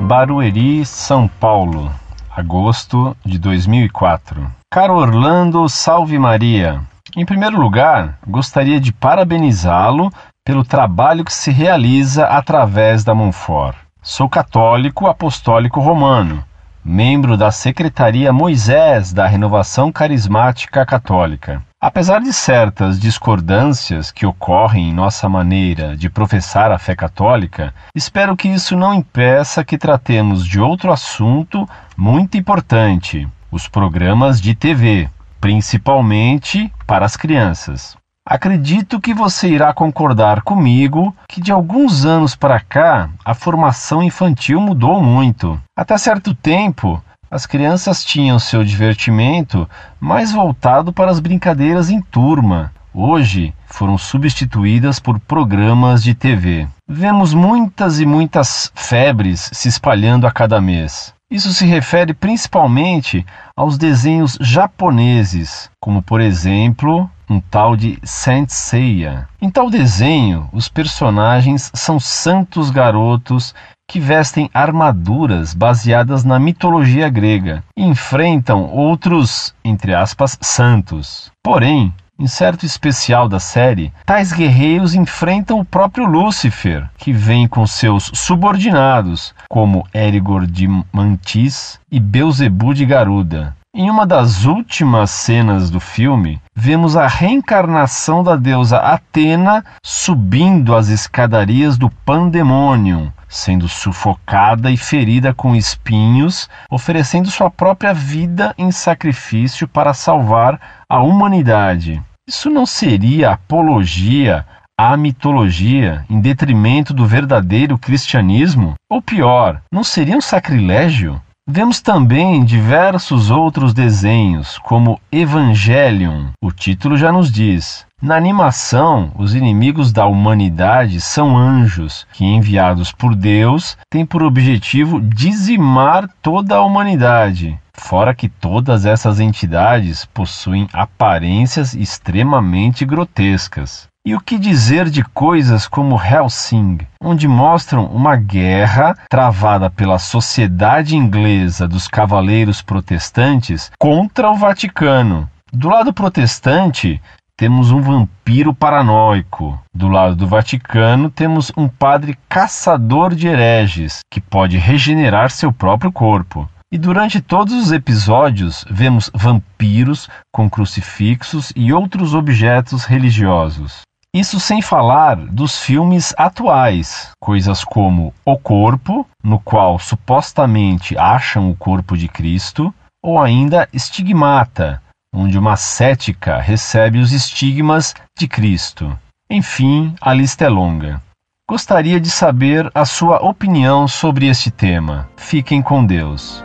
Barueri, São Paulo, agosto de 2004. Caro Orlando, salve Maria. Em primeiro lugar, gostaria de parabenizá-lo pelo trabalho que se realiza através da Monfort. Sou católico apostólico romano, membro da Secretaria Moisés da Renovação Carismática Católica. Apesar de certas discordâncias que ocorrem em nossa maneira de professar a fé católica, espero que isso não impeça que tratemos de outro assunto muito importante: os programas de TV, principalmente para as crianças. Acredito que você irá concordar comigo que de alguns anos para cá a formação infantil mudou muito. Até certo tempo, as crianças tinham seu divertimento mais voltado para as brincadeiras em turma. Hoje foram substituídas por programas de TV. Vemos muitas e muitas febres se espalhando a cada mês. Isso se refere principalmente aos desenhos japoneses, como por exemplo um tal de Saint Seiya. Em tal desenho, os personagens são santos garotos que vestem armaduras baseadas na mitologia grega e enfrentam outros, entre aspas, santos. Porém, em certo especial da série, tais guerreiros enfrentam o próprio Lúcifer, que vem com seus subordinados, como Erigor de Mantis e Beuzebu de Garuda. Em uma das últimas cenas do filme, vemos a reencarnação da deusa Atena subindo as escadarias do Pandemônio, sendo sufocada e ferida com espinhos, oferecendo sua própria vida em sacrifício para salvar a humanidade. Isso não seria apologia à mitologia em detrimento do verdadeiro cristianismo? Ou pior, não seria um sacrilégio? Vemos também diversos outros desenhos, como Evangelion. O título já nos diz. Na animação, os inimigos da humanidade são anjos que, enviados por Deus, têm por objetivo dizimar toda a humanidade. Fora que todas essas entidades possuem aparências extremamente grotescas. E o que dizer de coisas como Helsing, onde mostram uma guerra travada pela sociedade inglesa dos cavaleiros protestantes contra o Vaticano? Do lado protestante, temos um vampiro paranoico. Do lado do Vaticano, temos um padre caçador de hereges que pode regenerar seu próprio corpo. E durante todos os episódios, vemos vampiros com crucifixos e outros objetos religiosos. Isso sem falar dos filmes atuais, coisas como O Corpo, no qual supostamente acham o corpo de Cristo, ou ainda Estigmata, onde uma cética recebe os estigmas de Cristo. Enfim, a lista é longa. Gostaria de saber a sua opinião sobre este tema. Fiquem com Deus.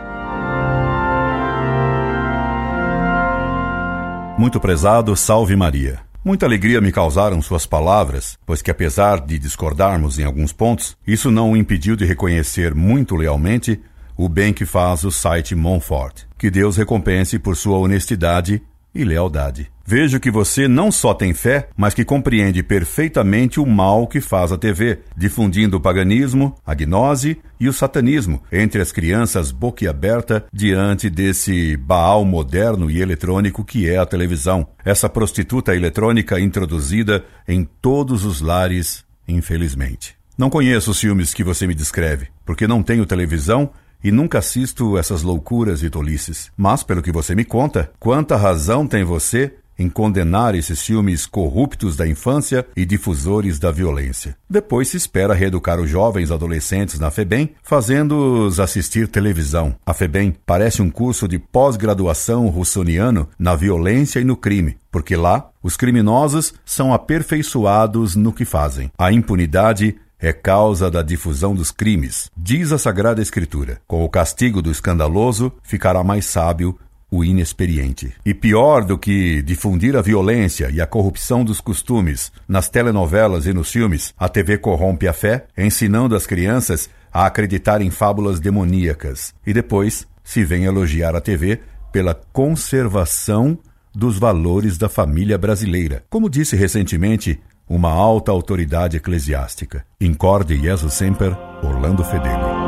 Muito prezado, salve Maria. Muita alegria me causaram suas palavras, pois que apesar de discordarmos em alguns pontos, isso não o impediu de reconhecer muito lealmente o bem que faz o site Monfort. Que Deus recompense por sua honestidade e lealdade. Vejo que você não só tem fé, mas que compreende perfeitamente o mal que faz a TV, difundindo o paganismo, a gnose e o satanismo entre as crianças boquiaberta diante desse Baal moderno e eletrônico que é a televisão. Essa prostituta eletrônica introduzida em todos os lares, infelizmente. Não conheço os filmes que você me descreve, porque não tenho televisão e nunca assisto essas loucuras e tolices. Mas, pelo que você me conta, quanta razão tem você em condenar esses filmes corruptos da infância e difusores da violência. Depois se espera reeducar os jovens adolescentes na FEBEM, fazendo-os assistir televisão. A FEBEM parece um curso de pós-graduação russoniano na violência e no crime, porque lá os criminosos são aperfeiçoados no que fazem. A impunidade é causa da difusão dos crimes, diz a Sagrada Escritura. Com o castigo do escandaloso, ficará mais sábio o inexperiente. E pior do que difundir a violência e a corrupção dos costumes nas telenovelas e nos filmes, a TV corrompe a fé, ensinando as crianças a acreditar em fábulas demoníacas. E depois se vem elogiar a TV pela conservação dos valores da família brasileira. Como disse recentemente uma alta autoridade eclesiástica. Incorde Jesus Semper, Orlando Fedeli.